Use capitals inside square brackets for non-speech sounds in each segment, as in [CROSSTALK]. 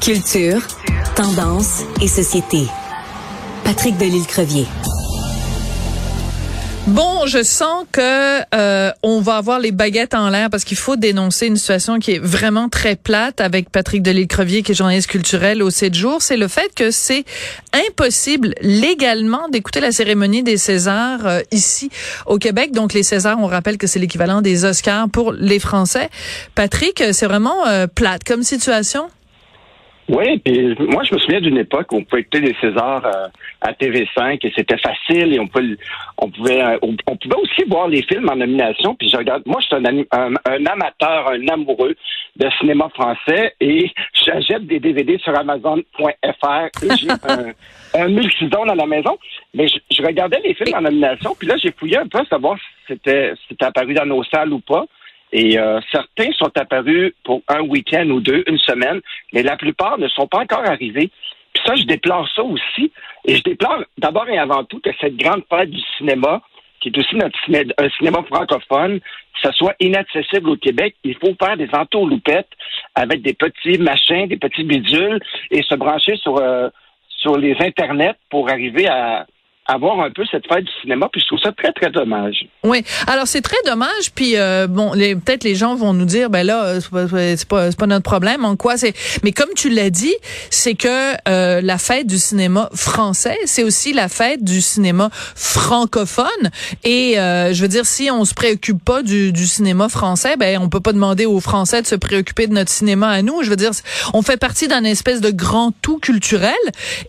Culture, tendance et société. Patrick Delisle-Crevier. Bon, je sens que euh, on va avoir les baguettes en l'air parce qu'il faut dénoncer une situation qui est vraiment très plate avec Patrick Delisle-Crevier, qui est journaliste culturel au 7 jours. C'est le fait que c'est impossible légalement d'écouter la cérémonie des Césars euh, ici au Québec. Donc les Césars, on rappelle que c'est l'équivalent des Oscars pour les Français. Patrick, c'est vraiment euh, plate comme situation? Oui, puis moi je me souviens d'une époque où on pouvait écouter les Césars euh, à TV5 et c'était facile et on pouvait on pouvait euh, on, pouvait aussi voir les films en nomination. Puis je regarde, moi je suis un, un, amateur, un amoureux de cinéma français et j'achète des DVD sur Amazon.fr et j'ai [LAUGHS] un, un multizone à la maison. Mais je, regardais les films en nomination, puis là j'ai fouillé un peu savoir si c'était si c'était apparu dans nos salles ou pas. Et euh, certains sont apparus pour un week-end ou deux, une semaine, mais la plupart ne sont pas encore arrivés. Puis ça, je déplore ça aussi. Et je déplore d'abord et avant tout que cette grande fête du cinéma, qui est aussi notre un cinéma francophone, ça soit inaccessible au Québec. Il faut faire des entourloupettes avec des petits machins, des petits bidules et se brancher sur, euh, sur les internets pour arriver à, avoir un peu cette fête du cinéma, puis je trouve ça très, très dommage. Oui, alors c'est très dommage, puis euh, bon, peut-être les gens vont nous dire, ben là, c'est pas, pas, pas notre problème, en quoi c'est... Mais comme tu l'as dit, c'est que euh, la fête du cinéma français, c'est aussi la fête du cinéma francophone, et euh, je veux dire, si on se préoccupe pas du, du cinéma français, ben on peut pas demander aux Français de se préoccuper de notre cinéma à nous. Je veux dire, on fait partie d'un espèce de grand tout culturel,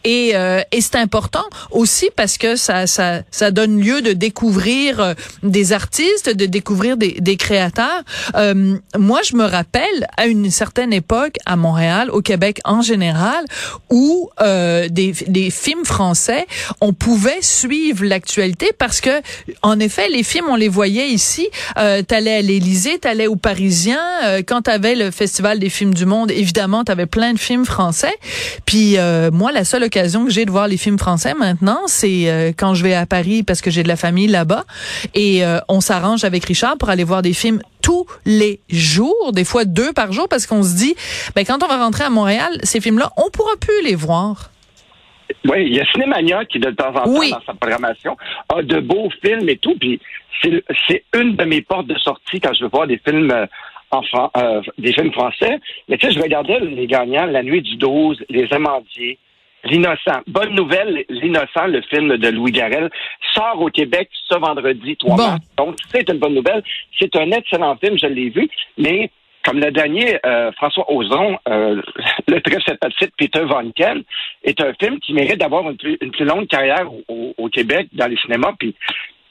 et, et c'est important aussi parce que ça, ça, ça donne lieu de découvrir euh, des artistes, de découvrir des, des créateurs. Euh, moi, je me rappelle à une certaine époque à Montréal, au Québec en général, où euh, des, des films français, on pouvait suivre l'actualité parce que, en effet, les films, on les voyait ici. Euh, t'allais à l'Élysée, t'allais au Parisien. Euh, quand t'avais le Festival des films du monde, évidemment, t'avais plein de films français. Puis euh, moi, la seule occasion que j'ai de voir les films français maintenant, c'est euh, quand je vais à Paris parce que j'ai de la famille là-bas. Et euh, on s'arrange avec Richard pour aller voir des films tous les jours, des fois deux par jour, parce qu'on se dit, ben quand on va rentrer à Montréal, ces films-là, on pourra plus les voir. Oui, il y a Cinémania qui, de temps en temps, dans sa programmation, a de beaux films et tout. Puis c'est une de mes portes de sortie quand je veux voir des films euh, des films français. Mais tu sais, je regardais les gagnants La Nuit du 12, Les Amandiers, L'innocent. Bonne nouvelle, L'innocent, le film de Louis Garrel, sort au Québec ce vendredi 3 mars. Donc, c'est une bonne nouvelle. C'est un excellent film, je l'ai vu, mais comme le dernier, euh, François Ozon, euh, [LAUGHS] le très sympathique Peter Von Ken, est un film qui mérite d'avoir une, plus, longue carrière au, au, Québec dans les cinémas. Puis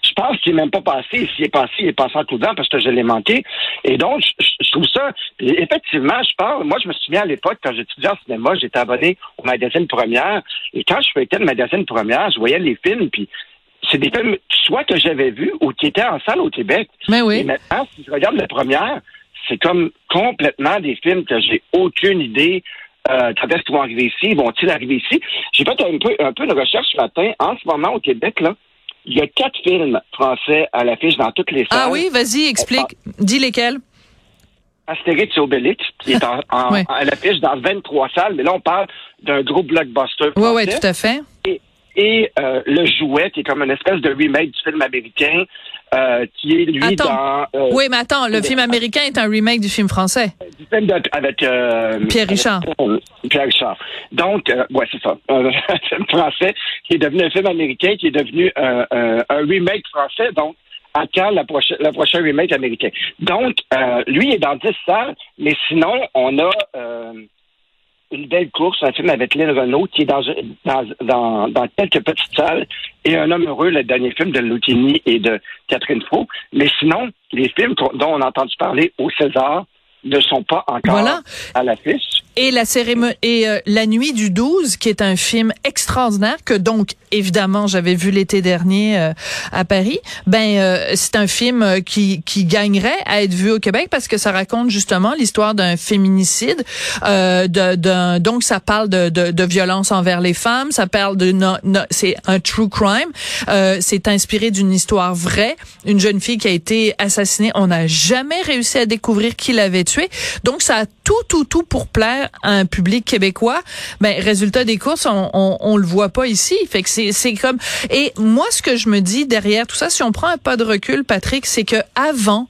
je pense qu'il n'est même pas passé. S'il est passé, il est passé en tout temps parce que je l'ai manqué. Et donc, je, trouve ça. Effectivement, je parle. Moi, je me souviens à l'époque, quand j'étudiais en cinéma, j'étais abonné au magazine Première. Et quand je faisais le magazine Première, je voyais les films, puis c'est des films soit que j'avais vus ou qui étaient en salle au Québec. Mais oui. Et maintenant, si je regarde la première, c'est comme complètement des films que j'ai aucune idée euh, quand est-ce qu'ils vont arriver ici, vont-ils arriver ici? J'ai fait un peu, un peu de recherche ce matin. En ce moment, au Québec, là, il y a quatre films français à l'affiche dans toutes les ah salles. Ah oui, vas-y, explique. Dis lesquels? Astérix et Obélix, qui est en, [LAUGHS] à l'affiche dans 23 salles, mais là, on parle d'un gros blockbuster. Oui, oui, tout à fait. Et, euh, Le Jouet, qui est comme une espèce de remake du film américain, euh, qui est, lui, dans... Euh, oui, mais attends, le film américain est un remake du film français. Film avec... Pierre Richard. Pierre Richard. Donc, ouais, c'est ça. [LAUGHS] Un film français qui est devenu un film américain, qui est devenu un remake français, donc à quand la prochaine, la prochaine remake américain. Donc, euh, lui est dans 10 salles, mais sinon, on a euh, une belle course, un film avec Lynn Renault qui est dans, dans, dans, quelques petites salles et Un homme heureux, le dernier film de Lucchini et de Catherine Faux. Mais sinon, les films dont on a entendu parler au César ne sont pas encore à l'affiche. Et la cérémonie et euh, la nuit du 12 qui est un film extraordinaire que donc évidemment j'avais vu l'été dernier euh, à Paris. Ben euh, c'est un film qui qui gagnerait à être vu au Québec parce que ça raconte justement l'histoire d'un féminicide de donc ça parle de, de, de violence envers les femmes, ça parle de c'est un true crime. c'est inspiré d'une histoire vraie, une jeune fille qui a été assassinée, on n'a jamais réussi à découvrir qui l'avait tuée. Donc ça a tout tout tout pour plaire à un public québécois, ben résultat des courses, on, on, on le voit pas ici. Fait que c'est comme et moi ce que je me dis derrière tout ça, si on prend un pas de recul, Patrick, c'est que avant,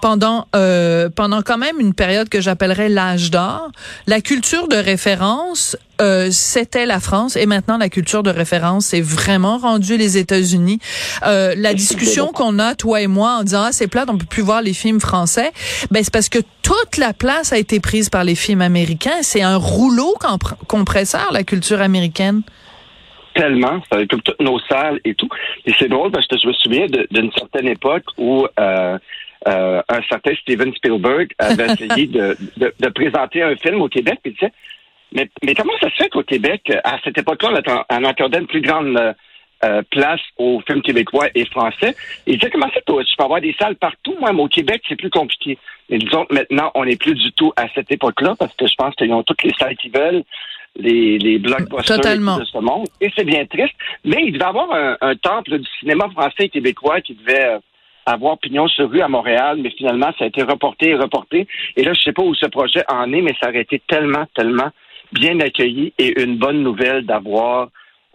pendant euh, pendant quand même une période que j'appellerais l'âge d'or, la culture de référence euh, c'était la France et maintenant la culture de référence c'est vraiment rendu les États-Unis. Euh, la discussion qu'on a toi et moi en disant ah c'est plate on peut plus voir les films français, ben c'est parce que toute la place a été prise par les films américains. C'est un rouleau compresseur la culture américaine tellement, ça occupe toutes nos salles et tout. Et c'est drôle parce que je me souviens d'une certaine époque où euh, euh, un certain Steven Spielberg avait [LAUGHS] essayé de, de, de, présenter un film au Québec, il disait mais, mais comment ça se fait qu'au Québec, à cette époque-là, on accordait une plus grande euh, place aux films québécois et français? Il disait comment ça, tu peux avoir des salles partout, moi, mais au Québec, c'est plus compliqué. Mais disons maintenant, on n'est plus du tout à cette époque-là parce que je pense qu'ils ont toutes les salles qu'ils veulent, les, les blockbusters de ce monde. Et c'est bien triste. Mais il devait avoir un, un, temple du cinéma français et québécois qui devait euh, avoir pignon sur rue à Montréal, mais finalement, ça a été reporté et reporté. Et là, je sais pas où ce projet en est, mais ça aurait été tellement, tellement bien accueilli et une bonne nouvelle d'avoir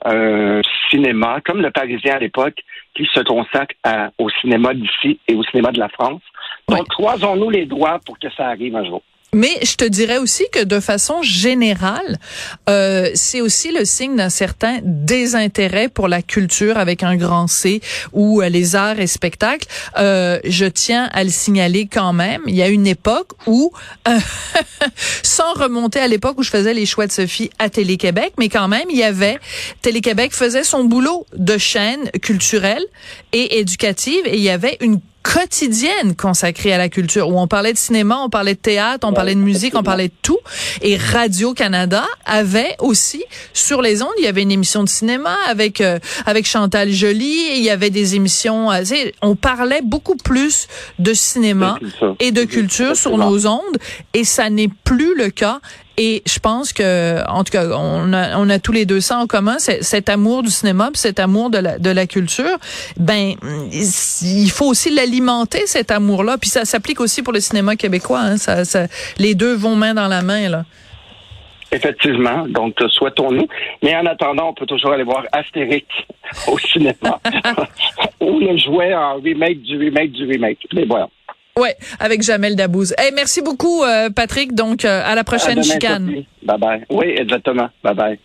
un cinéma, comme le Parisien à l'époque, qui se consacre au cinéma d'ici et au cinéma de la France. Donc, croisons-nous les doigts pour que ça arrive un jour. Mais je te dirais aussi que de façon générale, euh, c'est aussi le signe d'un certain désintérêt pour la culture avec un grand C ou euh, les arts et spectacles. Euh, je tiens à le signaler quand même. Il y a une époque où, euh, [LAUGHS] sans remonter à l'époque où je faisais les choix de Sophie à Télé-Québec, mais quand même, il y avait Télé-Québec faisait son boulot de chaîne culturelle et éducative et il y avait une quotidienne consacrée à la culture, où on parlait de cinéma, on parlait de théâtre, on parlait de musique, on parlait de tout. Et Radio-Canada avait aussi, sur les ondes, il y avait une émission de cinéma avec euh, avec Chantal Joly, il y avait des émissions, euh, on parlait beaucoup plus de cinéma et de culture sur nos ondes, et ça n'est plus le cas. Et je pense que, en tout cas, on a, on a tous les deux ça en commun, cet amour du cinéma, cet amour de la, de la culture. Ben, il faut aussi l'alimenter cet amour-là. Puis ça s'applique aussi pour le cinéma québécois. Hein. Ça, ça, les deux vont main dans la main là. Effectivement. Donc, souhaitons-nous. Mais en attendant, on peut toujours aller voir Astérix au cinéma [LAUGHS] ou le jouet en remake du remake du remake. Mais voilà. Ouais, avec Jamel Dabouze. Hey, merci beaucoup, euh, Patrick. Donc, euh, à la prochaine chicane. Bye bye. Oui, exactement. Bye bye.